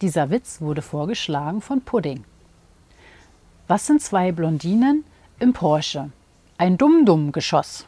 Dieser Witz wurde vorgeschlagen von Pudding. Was sind zwei Blondinen im Porsche? Ein Dum-Dum-Geschoss.